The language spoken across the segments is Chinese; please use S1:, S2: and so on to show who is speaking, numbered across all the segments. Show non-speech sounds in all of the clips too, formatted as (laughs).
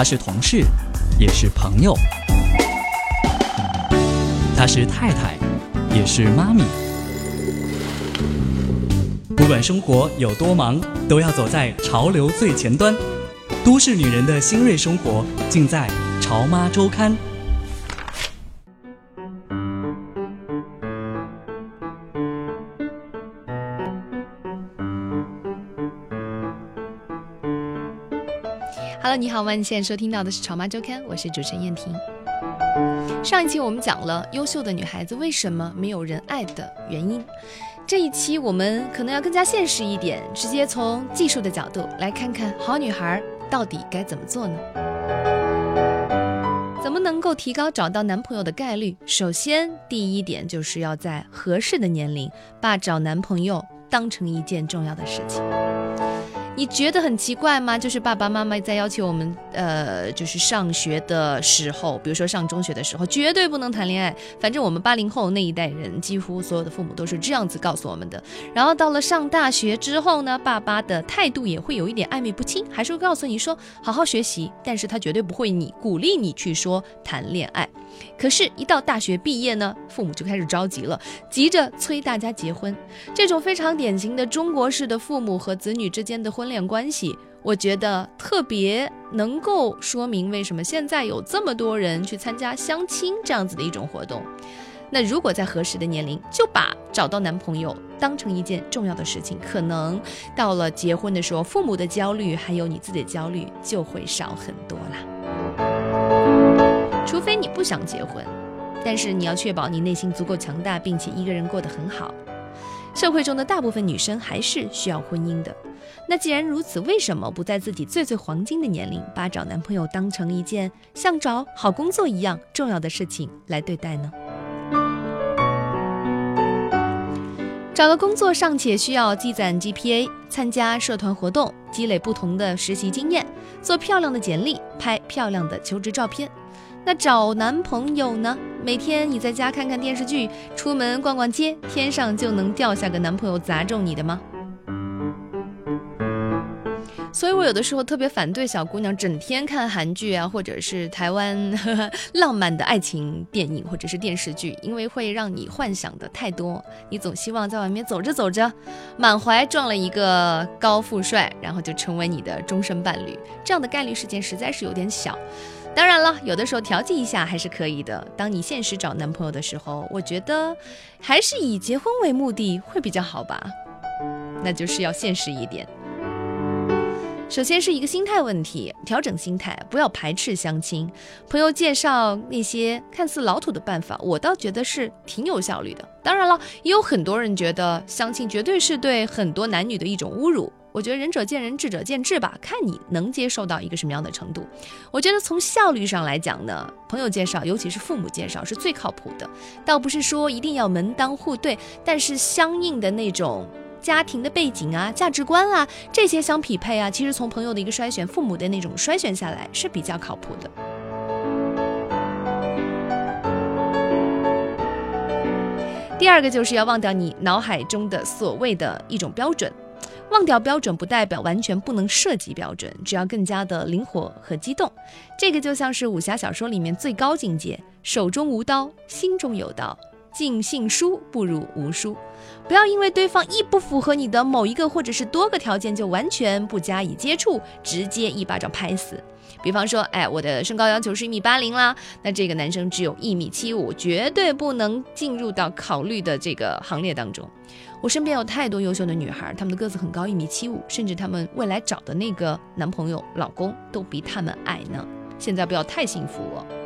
S1: 她是同事，也是朋友；她是太太，也是妈咪。不管生活有多忙，都要走在潮流最前端。都市女人的新锐生活，尽在《潮妈周刊》。
S2: Hello，你好吗？你现在收听到的是《潮妈周刊》，我是主持人燕婷。上一期我们讲了优秀的女孩子为什么没有人爱的原因，这一期我们可能要更加现实一点，直接从技术的角度来看看好女孩到底该怎么做呢？怎么能够提高找到男朋友的概率？首先，第一点就是要在合适的年龄把找男朋友当成一件重要的事情。你觉得很奇怪吗？就是爸爸妈妈在要求我们，呃，就是上学的时候，比如说上中学的时候，绝对不能谈恋爱。反正我们八零后那一代人，几乎所有的父母都是这样子告诉我们的。然后到了上大学之后呢，爸爸的态度也会有一点暧昧不清，还是会告诉你说好好学习，但是他绝对不会你鼓励你去说谈恋爱。可是，一到大学毕业呢，父母就开始着急了，急着催大家结婚。这种非常典型的中国式的父母和子女之间的婚恋关系，我觉得特别能够说明为什么现在有这么多人去参加相亲这样子的一种活动。那如果在合适的年龄就把找到男朋友当成一件重要的事情，可能到了结婚的时候，父母的焦虑还有你自己的焦虑就会少很多啦。除非你不想结婚，但是你要确保你内心足够强大，并且一个人过得很好。社会中的大部分女生还是需要婚姻的。那既然如此，为什么不在自己最最黄金的年龄，把找男朋友当成一件像找好工作一样重要的事情来对待呢？找个工作尚且需要积攒 GPA，参加社团活动，积累不同的实习经验，做漂亮的简历，拍漂亮的求职照片。那找男朋友呢？每天你在家看看电视剧，出门逛逛街，天上就能掉下个男朋友砸中你的吗？所以我有的时候特别反对小姑娘整天看韩剧啊，或者是台湾 (laughs) 浪漫的爱情电影或者是电视剧，因为会让你幻想的太多。你总希望在外面走着走着，满怀撞了一个高富帅，然后就成为你的终身伴侣，这样的概率事件实在是有点小。当然了，有的时候调剂一下还是可以的。当你现实找男朋友的时候，我觉得还是以结婚为目的会比较好吧。那就是要现实一点。首先是一个心态问题，调整心态，不要排斥相亲。朋友介绍那些看似老土的办法，我倒觉得是挺有效率的。当然了，也有很多人觉得相亲绝对是对很多男女的一种侮辱。我觉得仁者见仁，智者见智吧，看你能接受到一个什么样的程度。我觉得从效率上来讲呢，朋友介绍，尤其是父母介绍，是最靠谱的。倒不是说一定要门当户对，但是相应的那种家庭的背景啊、价值观啊这些相匹配啊，其实从朋友的一个筛选，父母的那种筛选下来是比较靠谱的。第二个就是要忘掉你脑海中的所谓的一种标准。忘掉标准不代表完全不能涉及标准，只要更加的灵活和机动。这个就像是武侠小说里面最高境界：手中无刀，心中有刀。尽信书不如无书。不要因为对方一不符合你的某一个或者是多个条件，就完全不加以接触，直接一巴掌拍死。比方说，哎，我的身高要求是一米八零啦，那这个男生只有一米七五，绝对不能进入到考虑的这个行列当中。我身边有太多优秀的女孩，她们的个子很高，一米七五，甚至她们未来找的那个男朋友、老公都比她们矮呢。现在不要太幸福哦。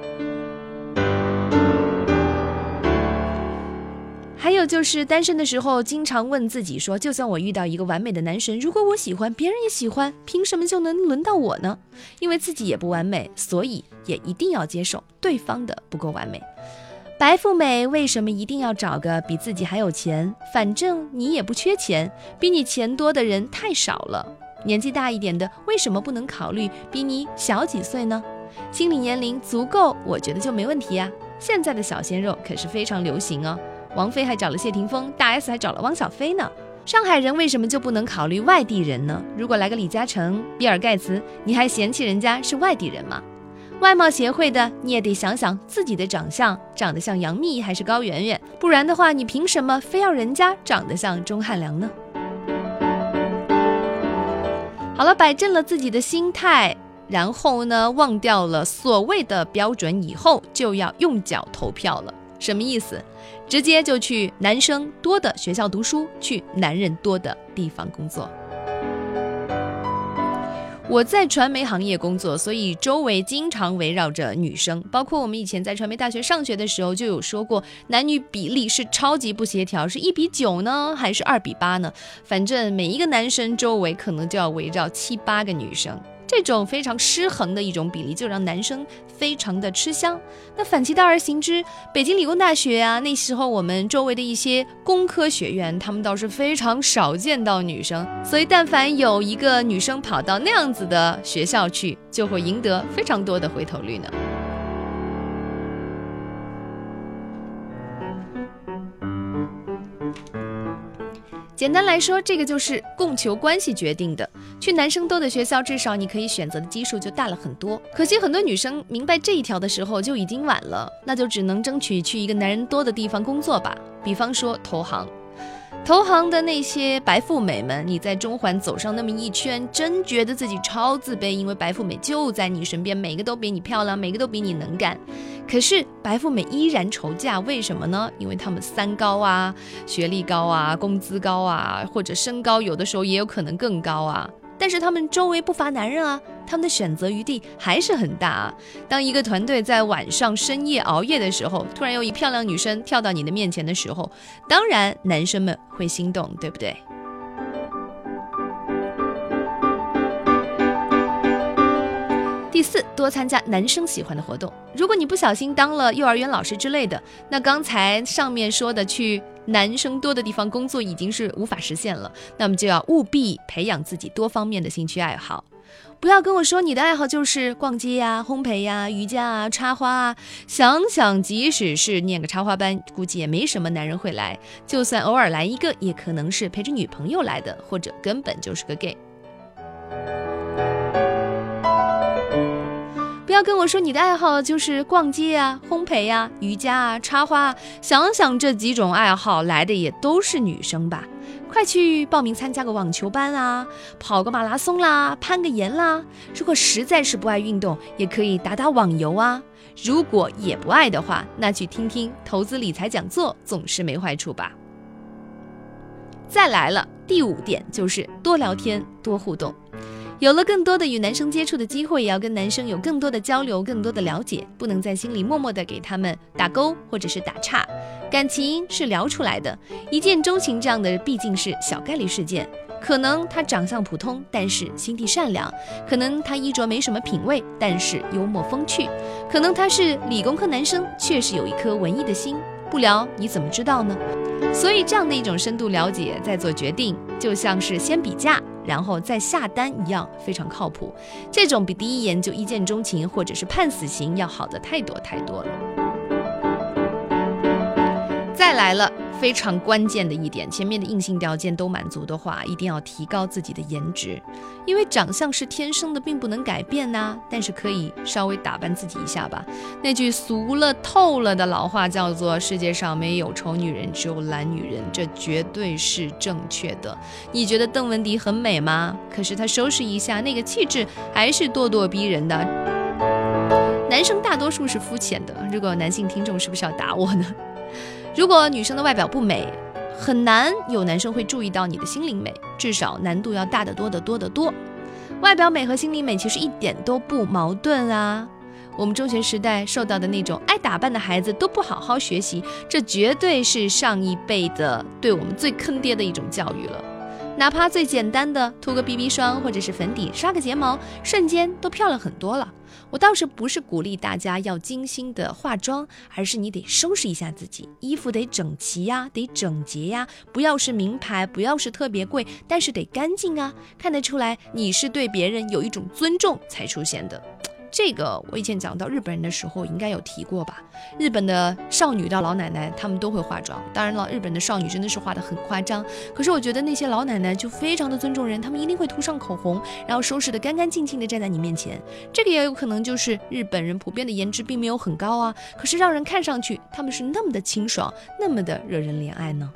S2: 还有就是单身的时候，经常问自己说：就算我遇到一个完美的男神，如果我喜欢，别人也喜欢，凭什么就能轮到我呢？因为自己也不完美，所以也一定要接受对方的不够完美。白富美为什么一定要找个比自己还有钱？反正你也不缺钱，比你钱多的人太少了。年纪大一点的为什么不能考虑比你小几岁呢？心理年龄足够，我觉得就没问题呀。现在的小鲜肉可是非常流行哦。王菲还找了谢霆锋，大 S 还找了汪小菲呢。上海人为什么就不能考虑外地人呢？如果来个李嘉诚、比尔盖茨，你还嫌弃人家是外地人吗？外貌协会的，你也得想想自己的长相，长得像杨幂还是高圆圆？不然的话，你凭什么非要人家长得像钟汉良呢？好了，摆正了自己的心态，然后呢，忘掉了所谓的标准以后，就要用脚投票了。什么意思？直接就去男生多的学校读书，去男人多的地方工作。我在传媒行业工作，所以周围经常围绕着女生，包括我们以前在传媒大学上学的时候就有说过，男女比例是超级不协调，是一比九呢，还是二比八呢？反正每一个男生周围可能就要围绕七八个女生。这种非常失衡的一种比例，就让男生非常的吃香。那反其道而行之，北京理工大学啊，那时候我们周围的一些工科学院，他们倒是非常少见到女生。所以，但凡有一个女生跑到那样子的学校去，就会赢得非常多的回头率呢。简单来说，这个就是供求关系决定的。去男生多的学校，至少你可以选择的基数就大了很多。可惜很多女生明白这一条的时候就已经晚了，那就只能争取去一个男人多的地方工作吧。比方说投行。投行的那些白富美们，你在中环走上那么一圈，真觉得自己超自卑，因为白富美就在你身边，每个都比你漂亮，每个都比你能干。可是白富美依然愁嫁，为什么呢？因为他们三高啊，学历高啊，工资高啊，或者身高有的时候也有可能更高啊。但是他们周围不乏男人啊，他们的选择余地还是很大啊。当一个团队在晚上深夜熬夜的时候，突然有一漂亮女生跳到你的面前的时候，当然男生们会心动，对不对？第四，多参加男生喜欢的活动。如果你不小心当了幼儿园老师之类的，那刚才上面说的去男生多的地方工作已经是无法实现了。那么就要务必培养自己多方面的兴趣爱好。不要跟我说你的爱好就是逛街呀、烘焙呀、瑜伽啊、插花啊。想想，即使是念个插花班，估计也没什么男人会来。就算偶尔来一个，也可能是陪着女朋友来的，或者根本就是个 gay。要跟我说你的爱好就是逛街啊、烘焙呀、瑜伽啊、插花啊。想想这几种爱好来的也都是女生吧？快去报名参加个网球班啊，跑个马拉松啦，攀个岩啦。如果实在是不爱运动，也可以打打网游啊。如果也不爱的话，那去听听投资理财讲座总是没坏处吧。再来了，第五点就是多聊天、多互动。有了更多的与男生接触的机会，也要跟男生有更多的交流、更多的了解，不能在心里默默的给他们打勾或者是打岔。感情是聊出来的，一见钟情这样的毕竟是小概率事件。可能他长相普通，但是心地善良；可能他衣着没什么品味，但是幽默风趣；可能他是理工科男生，确实有一颗文艺的心。不聊你怎么知道呢？所以这样的一种深度了解，再做决定，就像是先比价。然后再下单一样非常靠谱，这种比第一眼就一见钟情或者是判死刑要好的太多太多了。再来了。非常关键的一点，前面的硬性条件都满足的话，一定要提高自己的颜值，因为长相是天生的，并不能改变呐。但是可以稍微打扮自己一下吧。那句俗了透了的老话叫做“世界上没有丑女人，只有懒女人”，这绝对是正确的。你觉得邓文迪很美吗？可是她收拾一下，那个气质还是咄咄逼人的。男生大多数是肤浅的，如果男性听众，是不是要打我呢？如果女生的外表不美，很难有男生会注意到你的心灵美，至少难度要大得多得多得多。外表美和心灵美其实一点都不矛盾啊。我们中学时代受到的那种爱打扮的孩子都不好好学习，这绝对是上一辈的对我们最坑爹的一种教育了。哪怕最简单的涂个 BB 霜或者是粉底，刷个睫毛，瞬间都漂亮很多了。我倒是不是鼓励大家要精心的化妆，而是你得收拾一下自己，衣服得整齐呀，得整洁呀，不要是名牌，不要是特别贵，但是得干净啊，看得出来你是对别人有一种尊重才出现的。这个我以前讲到日本人的时候应该有提过吧？日本的少女到老奶奶，她们都会化妆。当然了，日本的少女真的是化的很夸张。可是我觉得那些老奶奶就非常的尊重人，她们一定会涂上口红，然后收拾的干干净净的站在你面前。这个也有可能就是日本人普遍的颜值并没有很高啊，可是让人看上去他们是那么的清爽，那么的惹人怜爱呢。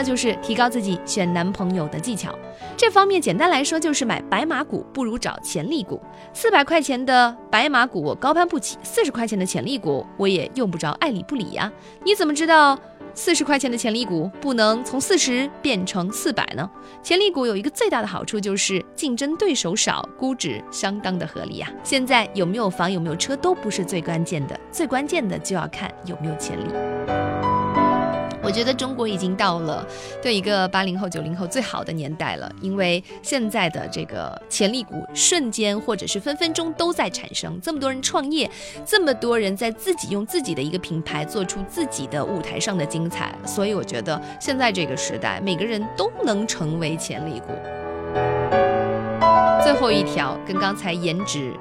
S2: 那就是提高自己选男朋友的技巧，这方面简单来说就是买白马股不如找潜力股。四百块钱的白马股我高攀不起，四十块钱的潜力股我也用不着爱理不理呀。你怎么知道四十块钱的潜力股不能从四十变成四百呢？潜力股有一个最大的好处就是竞争对手少，估值相当的合理呀。现在有没有房有没有车都不是最关键的，最关键的就要看有没有潜力。我觉得中国已经到了对一个八零后、九零后最好的年代了，因为现在的这个潜力股瞬间或者是分分钟都在产生。这么多人创业，这么多人在自己用自己的一个品牌做出自己的舞台上的精彩，所以我觉得现在这个时代，每个人都能成为潜力股。最后一条跟刚才颜值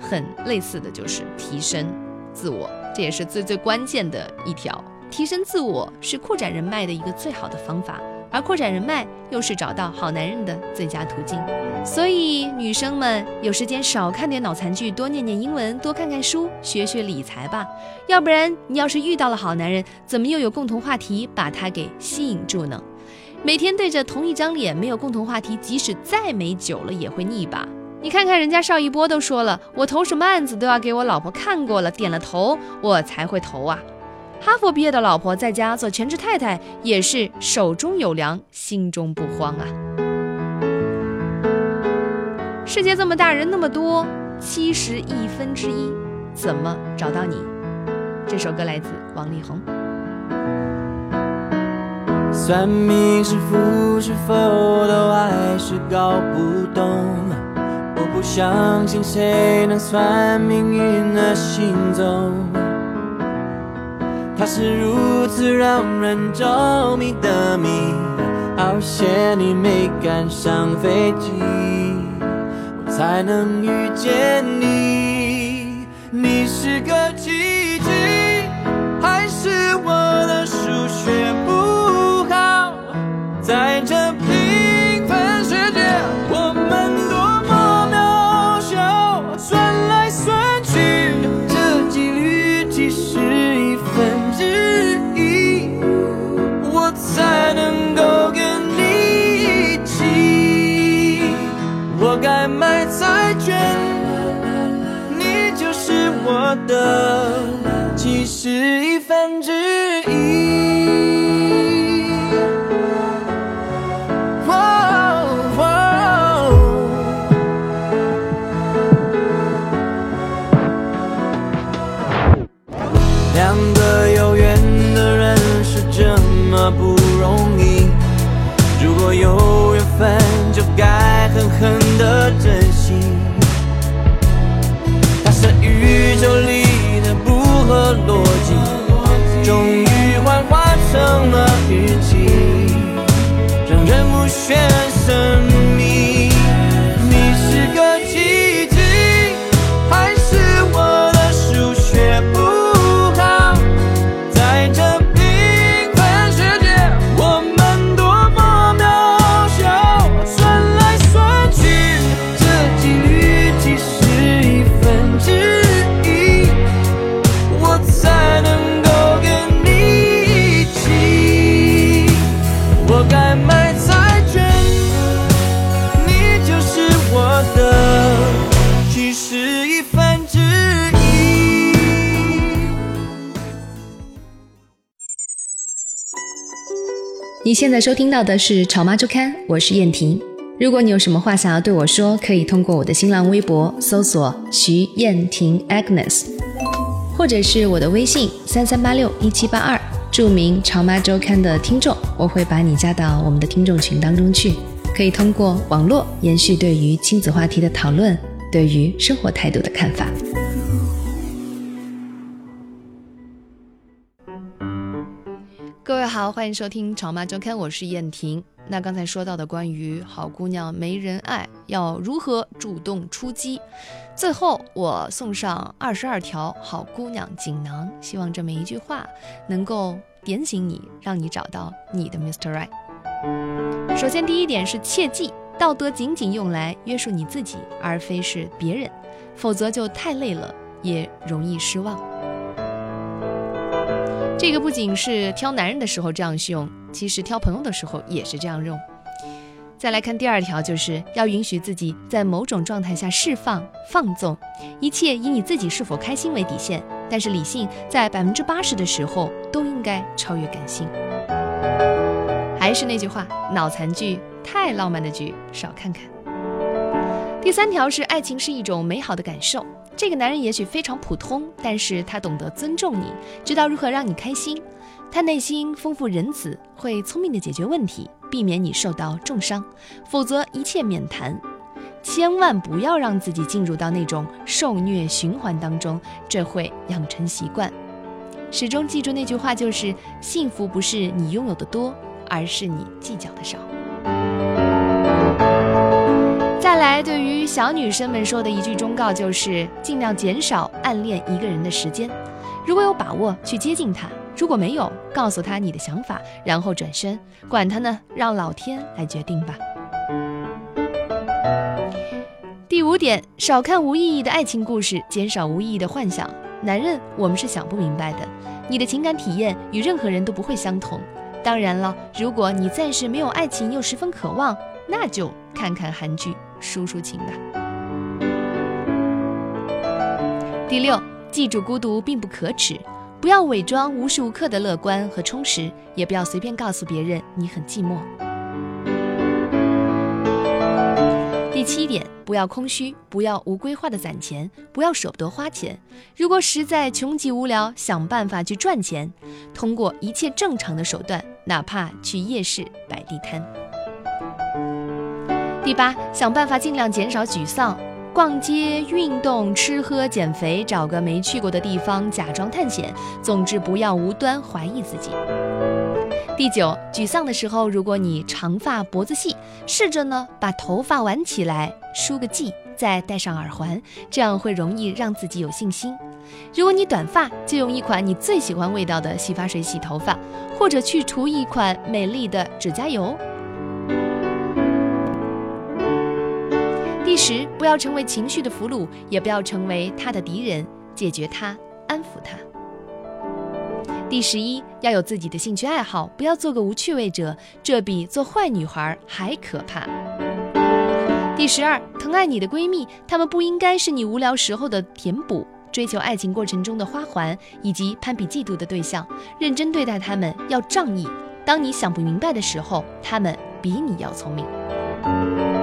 S2: 很类似的就是提升自我，这也是最最关键的一条。提升自我是扩展人脉的一个最好的方法，而扩展人脉又是找到好男人的最佳途径。所以，女生们有时间少看点脑残剧，多念念英文，多看看书，学学理财吧。要不然，你要是遇到了好男人，怎么又有共同话题把他给吸引住呢？每天对着同一张脸，没有共同话题，即使再美，久了也会腻吧？你看看人家邵一波都说了，我投什么案子都要给我老婆看过了，点了头，我才会投啊。哈佛毕业的老婆在家做全职太太，也是手中有粮，心中不慌啊。世界这么大，人那么多，七十亿分之一，怎么找到你？这首歌来自王力宏。
S3: 算命是福是否都还是搞不懂？我不相信谁能算命运的行踪。它是如此让人着迷的谜，好险你没赶上飞机，我才能遇见你。你是个奇迹，还是我的数学的七十亿分之
S2: 现在收听到的是《潮妈周刊》，我是燕婷。如果你有什么话想要对我说，可以通过我的新浪微博搜索徐燕婷 Agnes，或者是我的微信三三八六一七八二，注明《潮妈周刊》的听众，我会把你加到我们的听众群当中去，可以通过网络延续对于亲子话题的讨论，对于生活态度的看法。好，欢迎收听《潮妈周刊》，我是燕婷。那刚才说到的关于好姑娘没人爱，要如何主动出击？最后我送上二十二条好姑娘锦囊，希望这每一句话能够点醒你，让你找到你的 Mr. Right。首先，第一点是切记，道德仅仅用来约束你自己，而非是别人，否则就太累了，也容易失望。这个不仅是挑男人的时候这样用，其实挑朋友的时候也是这样用。再来看第二条，就是要允许自己在某种状态下释放、放纵，一切以你自己是否开心为底线。但是理性在百分之八十的时候都应该超越感性。还是那句话，脑残剧、太浪漫的剧少看看。第三条是爱情是一种美好的感受。这个男人也许非常普通，但是他懂得尊重你，知道如何让你开心。他内心丰富仁慈，会聪明的解决问题，避免你受到重伤，否则一切免谈。千万不要让自己进入到那种受虐循环当中，这会养成习惯。始终记住那句话，就是幸福不是你拥有的多，而是你计较的少。再来，对于小女生们说的一句忠告就是：尽量减少暗恋一个人的时间。如果有把握，去接近他；如果没有，告诉他你的想法，然后转身，管他呢，让老天来决定吧。第五点，少看无意义的爱情故事，减少无意义的幻想。男人，我们是想不明白的。你的情感体验与任何人都不会相同。当然了，如果你暂时没有爱情，又十分渴望，那就看看韩剧。抒抒情吧。第六，记住孤独并不可耻，不要伪装无时无刻的乐观和充实，也不要随便告诉别人你很寂寞。第七点，不要空虚，不要无规划的攒钱，不要舍不得花钱。如果实在穷极无聊，想办法去赚钱，通过一切正常的手段，哪怕去夜市摆地摊。第八，想办法尽量减少沮丧，逛街、运动、吃喝、减肥，找个没去过的地方假装探险。总之，不要无端怀疑自己。第九，沮丧的时候，如果你长发脖子细，试着呢把头发挽起来，梳个髻，再戴上耳环，这样会容易让自己有信心。如果你短发，就用一款你最喜欢味道的洗发水洗头发，或者去涂一款美丽的指甲油。第十，不要成为情绪的俘虏，也不要成为他的敌人，解决他，安抚他。第十一，要有自己的兴趣爱好，不要做个无趣味者，这比做坏女孩还可怕。第十二，疼爱你的闺蜜，她们不应该是你无聊时候的填补，追求爱情过程中的花环，以及攀比嫉妒的对象。认真对待她们，要仗义。当你想不明白的时候，她们比你要聪明。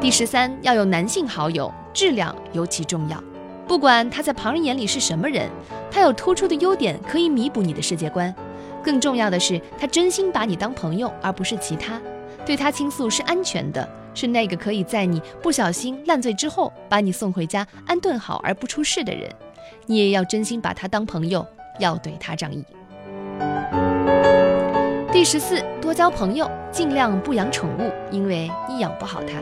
S2: 第十三，要有男性好友，质量尤其重要。不管他在旁人眼里是什么人，他有突出的优点可以弥补你的世界观。更重要的是，他真心把你当朋友，而不是其他。对他倾诉是安全的，是那个可以在你不小心烂醉之后把你送回家安顿好而不出事的人。你也要真心把他当朋友，要对他仗义。第十四，多交朋友，尽量不养宠物，因为你养不好它。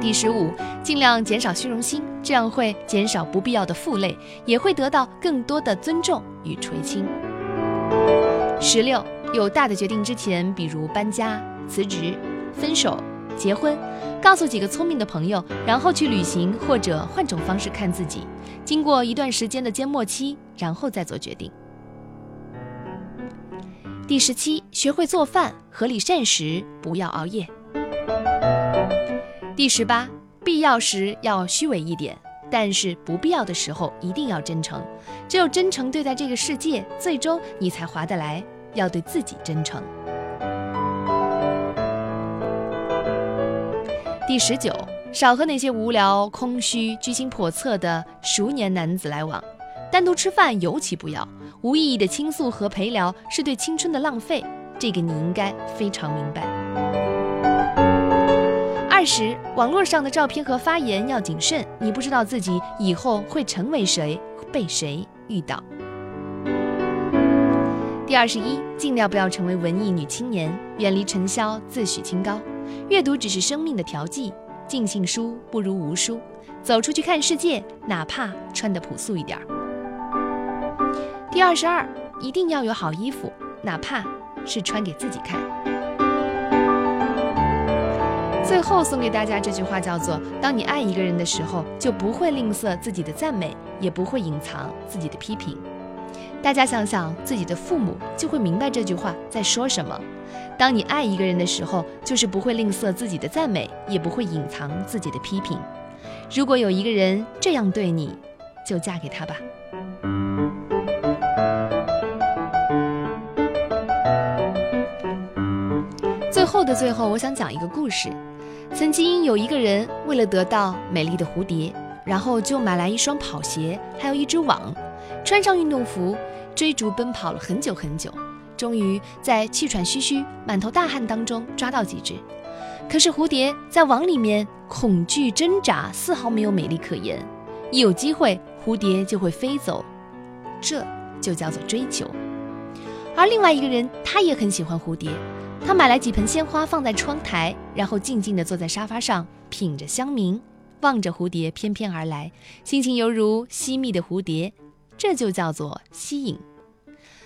S2: 第十五，尽量减少虚荣心，这样会减少不必要的负累，也会得到更多的尊重与垂青。十六，有大的决定之前，比如搬家、辞职、分手、结婚，告诉几个聪明的朋友，然后去旅行或者换种方式看自己，经过一段时间的缄默期，然后再做决定。第十七，学会做饭，合理膳食，不要熬夜。第十八，必要时要虚伪一点，但是不必要的时候一定要真诚。只有真诚对待这个世界，最终你才划得来。要对自己真诚。第十九，少和那些无聊、空虚、居心叵测的熟年男子来往，单独吃饭尤其不要。无意义的倾诉和陪聊是对青春的浪费，这个你应该非常明白。二十，网络上的照片和发言要谨慎，你不知道自己以后会成为谁，被谁遇到。第二十一，尽量不要成为文艺女青年，远离尘嚣，自诩清高。阅读只是生命的调剂，尽信书不如无书。走出去看世界，哪怕穿得朴素一点儿。第二十二，一定要有好衣服，哪怕是穿给自己看。最后送给大家这句话叫做：当你爱一个人的时候，就不会吝啬自己的赞美，也不会隐藏自己的批评。大家想想，自己的父母就会明白这句话在说什么。当你爱一个人的时候，就是不会吝啬自己的赞美，也不会隐藏自己的批评。如果有一个人这样对你，就嫁给他吧。的最后，我想讲一个故事。曾经有一个人为了得到美丽的蝴蝶，然后就买来一双跑鞋，还有一只网，穿上运动服。追逐奔跑了很久很久，终于在气喘吁吁、满头大汗当中抓到几只。可是蝴蝶在网里面恐惧挣扎，丝毫没有美丽可言。一有机会，蝴蝶就会飞走，这就叫做追求。而另外一个人，他也很喜欢蝴蝶，他买来几盆鲜花放在窗台，然后静静地坐在沙发上，品着香茗，望着蝴蝶翩翩而来，心情犹如吸蜜的蝴蝶。这就叫做吸引，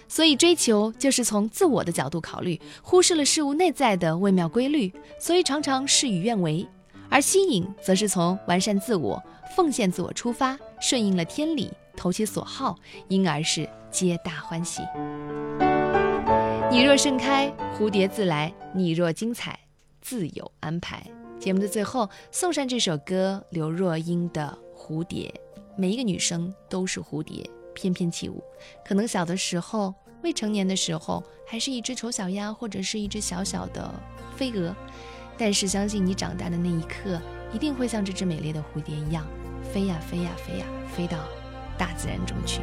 S2: 所以追求就是从自我的角度考虑，忽视了事物内在的微妙规律，所以常常事与愿违；而吸引则是从完善自我、奉献自我出发，顺应了天理，投其所好，因而是皆大欢喜。你若盛开，蝴蝶自来；你若精彩，自有安排。节目的最后，送上这首歌：刘若英的《蝴蝶》。每一个女生都是蝴蝶。翩翩起舞，可能小的时候，未成年的时候，还是一只丑小鸭，或者是一只小小的飞蛾。但是相信你长大的那一刻，一定会像这只美丽的蝴蝶一样，飞呀飞呀飞呀，飞到大自然中去。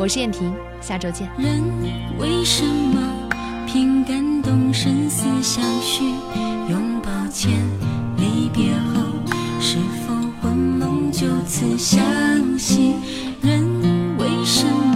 S2: 我是燕婷，下周见。
S4: 人为什么凭感动生死相许？拥抱前，离别后，是否魂梦就此相惜？人为。什么